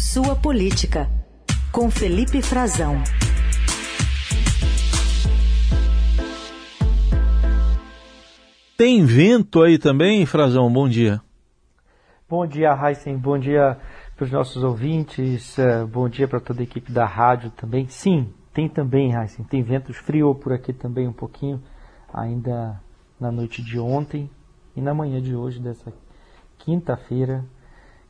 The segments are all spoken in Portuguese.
Sua Política, com Felipe Frazão. Tem vento aí também, Frazão? Bom dia. Bom dia, Heisen. Bom dia para os nossos ouvintes. Eh, bom dia para toda a equipe da rádio também. Sim, tem também, Heisen. Tem ventos frio por aqui também um pouquinho, ainda na noite de ontem e na manhã de hoje, dessa quinta-feira,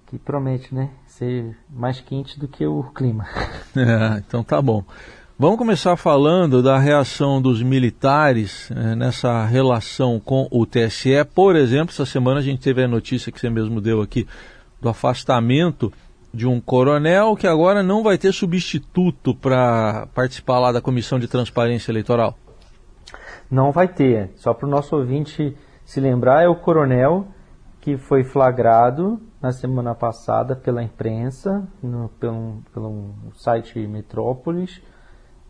que promete, né, ser mais quente do que o clima. É, então tá bom. Vamos começar falando da reação dos militares é, nessa relação com o TSE. Por exemplo, essa semana a gente teve a notícia que você mesmo deu aqui do afastamento de um coronel que agora não vai ter substituto para participar lá da Comissão de Transparência Eleitoral. Não vai ter. Só para o nosso ouvinte se lembrar, é o coronel que foi flagrado na semana passada pela imprensa, no, pelo, pelo site Metrópolis,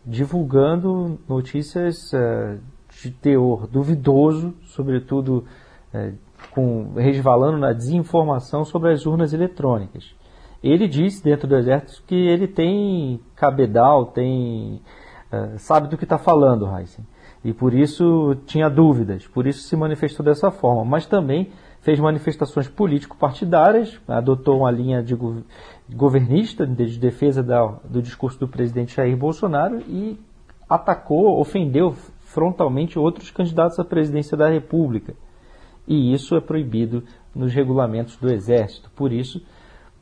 divulgando notícias uh, de teor duvidoso, sobretudo uh, com, resvalando na desinformação sobre as urnas eletrônicas. Ele disse dentro do exército que ele tem cabedal, tem uh, sabe do que está falando, Heisen. E por isso tinha dúvidas, por isso se manifestou dessa forma. Mas também fez manifestações político-partidárias, adotou uma linha de governista de defesa da, do discurso do presidente Jair Bolsonaro e atacou, ofendeu frontalmente outros candidatos à presidência da República. E isso é proibido nos regulamentos do Exército. Por isso,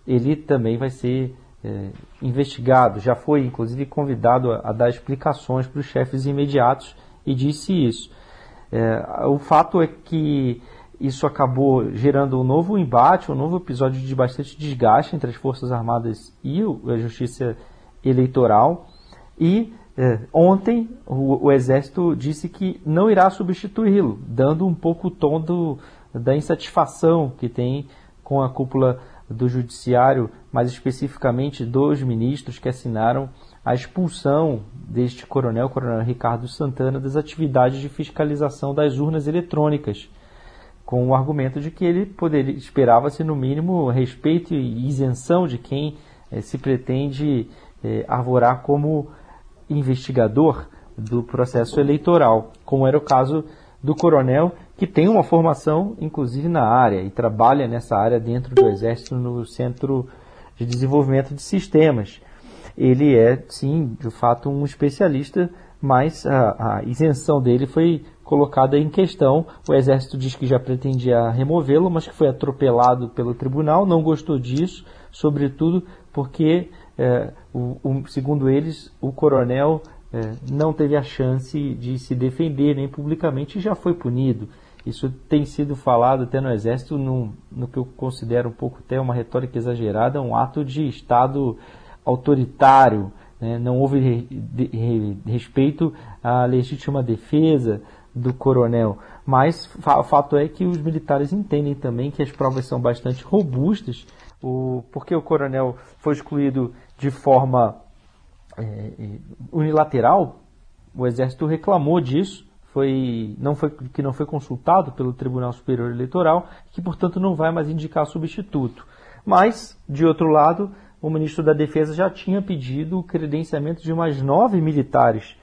ele também vai ser é, investigado. Já foi, inclusive, convidado a, a dar explicações para os chefes imediatos e disse isso. É, o fato é que isso acabou gerando um novo embate, um novo episódio de bastante desgaste entre as Forças Armadas e a Justiça Eleitoral. E é, ontem o, o, Exército disse que não irá substituí-lo, dando um pouco o tom do, da insatisfação que tem com a cúpula do Judiciário, mais especificamente dos ministros que assinaram a expulsão deste coronel, coronel Ricardo Santana, das atividades de fiscalização das urnas eletrônicas com o argumento de que ele poderia esperava-se no mínimo respeito e isenção de quem eh, se pretende eh, arvorar como investigador do processo eleitoral, como era o caso do coronel, que tem uma formação inclusive na área e trabalha nessa área dentro do Exército no Centro de Desenvolvimento de Sistemas. Ele é, sim, de fato, um especialista, mas a, a isenção dele foi colocada em questão. O Exército diz que já pretendia removê-lo, mas que foi atropelado pelo tribunal, não gostou disso, sobretudo porque, é, o, o, segundo eles, o coronel é, não teve a chance de se defender nem publicamente e já foi punido. Isso tem sido falado até no Exército, no, que eu considero um pouco até uma retórica exagerada, um ato de Estado autoritário. Né? Não houve re, de, respeito à legítima defesa, do coronel. Mas o fato é que os militares entendem também que as provas são bastante robustas, o, porque o coronel foi excluído de forma é, unilateral, o exército reclamou disso, foi, não foi, que não foi consultado pelo Tribunal Superior Eleitoral, que portanto não vai mais indicar substituto. Mas, de outro lado, o ministro da Defesa já tinha pedido o credenciamento de mais nove militares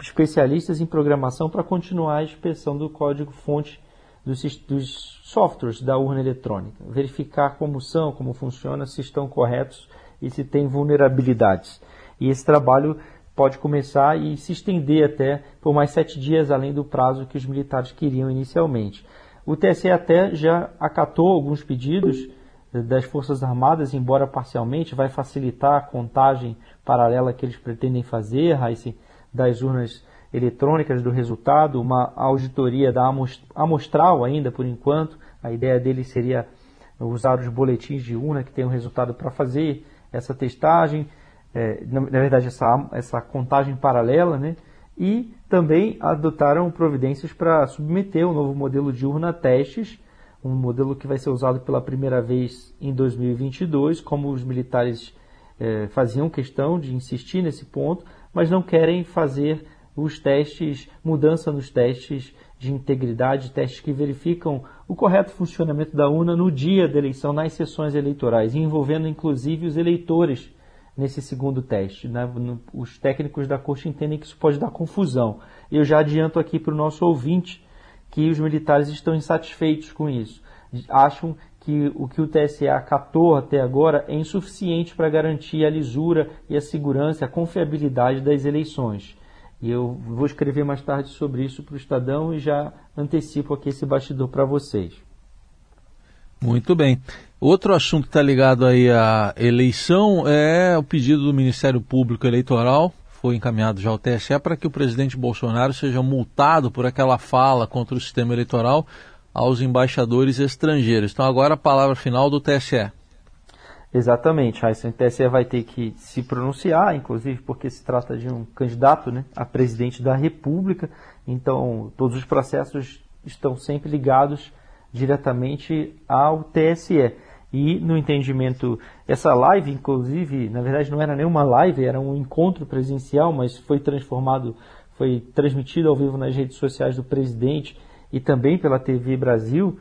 especialistas em programação para continuar a inspeção do código-fonte dos, dos, softwares da urna eletrônica, verificar como são, como funciona, se estão corretos e se tem vulnerabilidades. E esse trabalho pode começar e se estender até por mais sete dias além do prazo que os militares queriam inicialmente. O TSE até já acatou alguns pedidos das Forças Armadas, embora parcialmente, vai facilitar a contagem paralela que eles pretendem fazer, Raíssa, das urnas eletrônicas do resultado, uma auditoria da amostral ainda por enquanto. A ideia dele seria usar os boletins de urna que tem o um resultado para fazer essa testagem, é, na, na, verdade essa, essa contagem paralela, né? E também adotaram providências para submeter o um novo modelo de urna a testes, um modelo que vai ser usado pela primeira vez em 2022, como os militares é, faziam questão de insistir nesse ponto, mas não querem fazer os testes, mudança nos testes de integridade, testes que verificam o correto funcionamento da urna no dia da eleição, nas sessões eleitorais, envolvendo inclusive os eleitores nesse segundo teste. Né? Os técnicos da corte entendem que isso pode dar confusão. Eu já adianto aqui para o nosso ouvinte que os militares estão insatisfeitos com isso. Acham que o que o TSE acatou até agora é insuficiente para garantir a lisura e a segurança, a confiabilidade das eleições. E eu vou escrever mais tarde sobre isso para o Estadão e já antecipo aqui esse bastidor para vocês. Muito bem. Outro assunto que está ligado aí à eleição é o pedido do Ministério Público Eleitoral, foi encaminhado já ao TSE, para que o presidente Bolsonaro seja multado por aquela fala contra o sistema eleitoral aos embaixadores estrangeiros. Então agora a palavra final do TSE. Exatamente, Raíssa. O TSE vai ter que se pronunciar, inclusive porque se trata de um candidato né, a presidente da República, então todos os processos estão sempre ligados diretamente ao TSE. E no entendimento, essa live, inclusive, na verdade não era nenhuma live, era um encontro presencial, mas foi transformado, foi transmitido ao vivo nas redes sociais do presidente e também pela TV Brasil.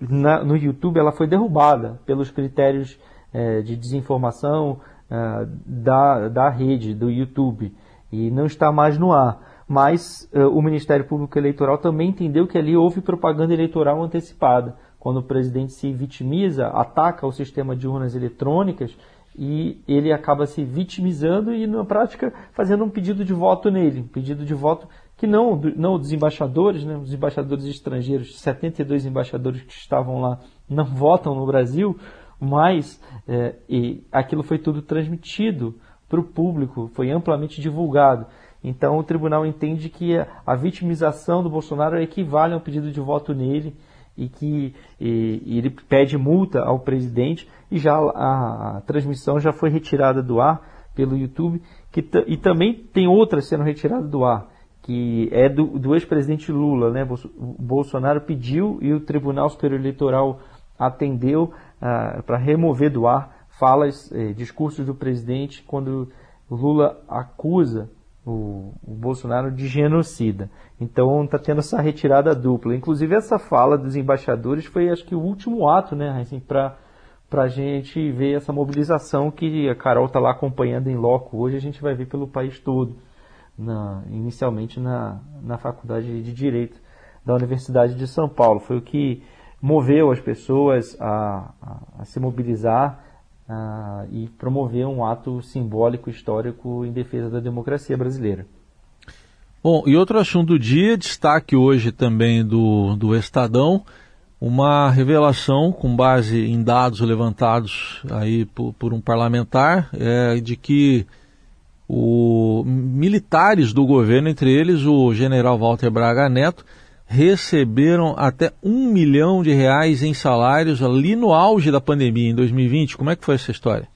Na, no YouTube ela foi derrubada pelos critérios é, de desinformação é, da, da rede, do YouTube, e não está mais no ar. Mas é, o Ministério Público Eleitoral também entendeu que ali houve propaganda eleitoral antecipada, quando o presidente se vitimiza, ataca o sistema de urnas eletrônicas e ele acaba se vitimizando e, na prática, fazendo um pedido de voto nele, um pedido de voto que não, não dos embaixadores, né, os embaixadores estrangeiros, 72 embaixadores que estavam lá, não votam no Brasil, mas é, e aquilo foi tudo transmitido para o público, foi amplamente divulgado. Então o tribunal entende que a vitimização do Bolsonaro equivale a um pedido de voto nele e que e, e ele pede multa ao presidente e já a, a, transmissão já foi retirada do ar pelo YouTube que e também tem outras sendo retiradas do ar que é do, do ex-presidente Lula, né? Bolsonaro pediu e o Tribunal Superior Eleitoral atendeu ah, para remover do ar falas, eh, discursos do presidente quando Lula acusa o, o Bolsonaro de genocida. Então está tendo essa retirada dupla. Inclusive essa fala dos embaixadores foi acho que o último ato, né, assim, para para a gente ver essa mobilização que a Carol está lá acompanhando em loco. Hoje a gente vai ver pelo país todo, na, inicialmente na, na Faculdade de Direito da Universidade de São Paulo. Foi o que moveu as pessoas a, a, a se mobilizar a, e promover um ato simbólico, histórico em defesa da democracia brasileira. Bom, e outro assunto do dia, destaque hoje também do, do Estadão, uma revelação com base em dados levantados aí por, por um parlamentar é, de que o, militares do governo, entre eles o general Walter Braga Neto, receberam até um milhão de reais em salários ali no auge da pandemia, em 2020. Como é que foi essa história?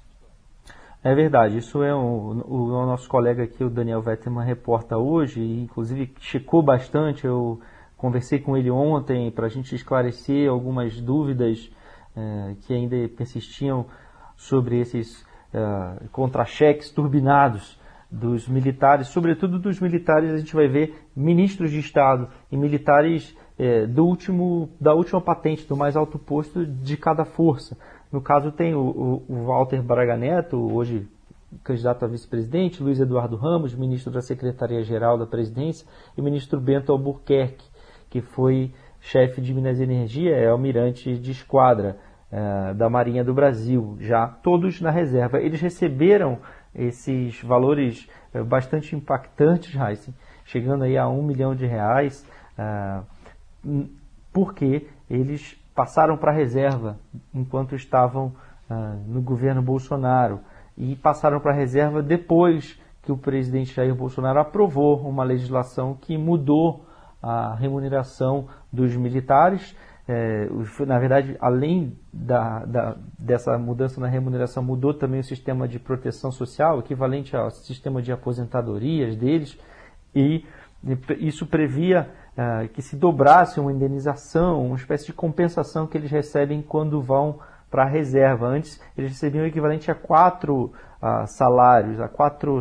É verdade, isso é o, o, o nosso colega aqui, o Daniel Vetterman, reporta hoje, e inclusive checou bastante, eu conversei com ele ontem para a gente esclarecer algumas dúvidas é, que ainda persistiam sobre esses é, contra-cheques turbinados dos militares, sobretudo dos militares, a gente vai ver ministros de Estado e militares é, do último, da última patente, do mais alto posto de cada força. No caso tem o, o, Walter Braga Neto, hoje candidato a vice-presidente, Luiz Eduardo Ramos, ministro da Secretaria-Geral da Presidência, e o ministro Bento Albuquerque, que foi chefe de Minas e Energia, é almirante de esquadra é, da Marinha do Brasil, já todos na reserva. Eles receberam esses valores eh, bastante impactantes, Heisen, chegando aí a um milhão de reais, ah, porque eles passaram para a reserva enquanto estavam ah, no governo Bolsonaro e passaram para a reserva depois que o presidente Jair Bolsonaro aprovou uma legislação que mudou a remuneração dos militares é, na verdade, além da, da, dessa mudança na remuneração, mudou também o sistema de proteção social, equivalente ao sistema de aposentadorias deles, e isso previa uh, que se dobrasse uma indenização, uma espécie de compensação que eles recebem quando vão para a reserva. Antes, eles recebiam o equivalente a quatro uh, salários, a quatro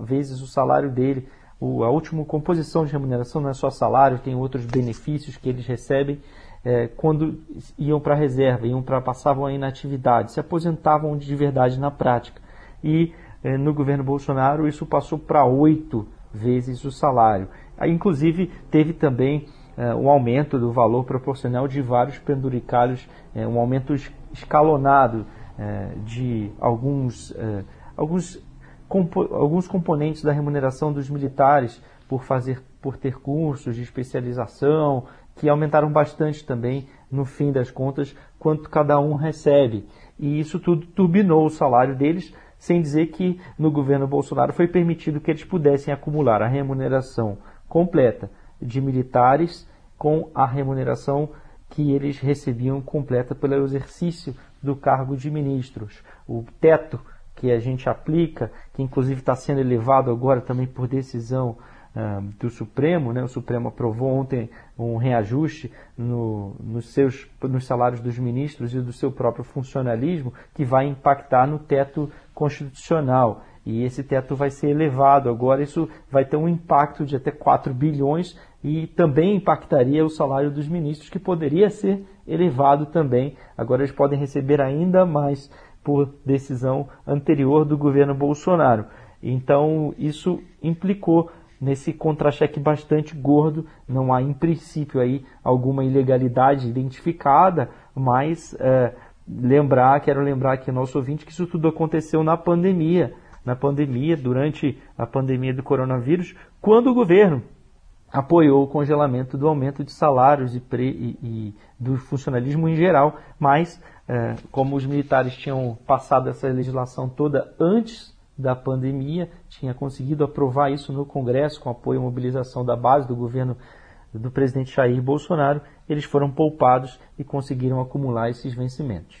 vezes o salário dele o, a última composição de remuneração não é só salário, tem outros benefícios que eles recebem é, quando iam para a reserva, iam para passavam a inatividade, se aposentavam de verdade na prática. E é, no governo Bolsonaro isso passou para oito vezes o salário. Aí, inclusive teve também é, um aumento do valor proporcional de vários penduricalhos, é, um aumento escalonado é, de alguns, é, alguns, compo alguns componentes da remuneração dos militares por fazer por ter cursos de especialização, que aumentaram bastante também, no fim das contas, quanto cada um recebe. E isso tudo turbinou o salário deles, sem dizer que no governo Bolsonaro foi permitido que eles pudessem acumular a remuneração completa de militares com a remuneração que eles recebiam completa pelo exercício do cargo de ministros. O teto que a gente aplica, que inclusive está sendo elevado agora também por decisão do Supremo, né? o Supremo aprovou ontem um reajuste no, nos, seus, nos salários dos ministros e do seu próprio funcionalismo, que vai impactar no teto constitucional. E esse teto vai ser elevado agora, isso vai ter um impacto de até 4 bilhões e também impactaria o salário dos ministros, que poderia ser elevado também. Agora eles podem receber ainda mais por decisão anterior do governo Bolsonaro. Então isso implicou nesse contra-cheque bastante gordo. Não há, em princípio, aí alguma ilegalidade identificada, mas é, lembrar, quero lembrar aqui nosso ouvinte que isso tudo aconteceu na pandemia. Na pandemia, durante a pandemia do coronavírus, quando o governo apoiou o congelamento do aumento de salários e, pre, e, e do funcionalismo em geral, mas é, como os militares tinham passado essa legislação toda antes da pandemia, tinha conseguido aprovar isso no Congresso com apoio e mobilização da base do governo do presidente Jair Bolsonaro, eles foram poupados e conseguiram acumular esses vencimentos.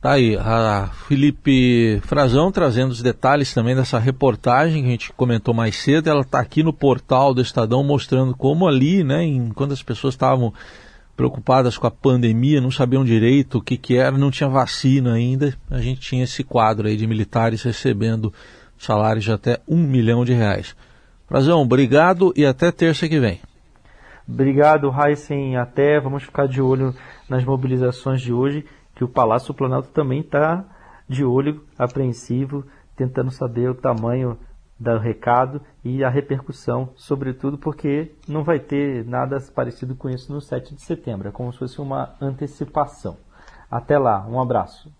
Tá aí, a Felipe Frazão trazendo os detalhes também dessa reportagem que a gente comentou mais cedo. Ela está aqui no portal do Estadão mostrando como ali, né, enquanto as pessoas estavam preocupadas com a pandemia, não sabiam direito o que, que era, não tinha vacina ainda. A gente tinha esse quadro aí de militares recebendo salários de até um milhão de reais. Frazão, obrigado e até terça que vem. Obrigado, Heisen. Até vamos ficar de olho nas mobilizações de hoje, que o Palácio Planalto também está de olho, apreensivo, tentando saber o tamanho do recado e a repercussão, sobretudo porque não vai ter nada parecido com isso no 7 de setembro, é como se fosse uma antecipação. Até lá, um abraço.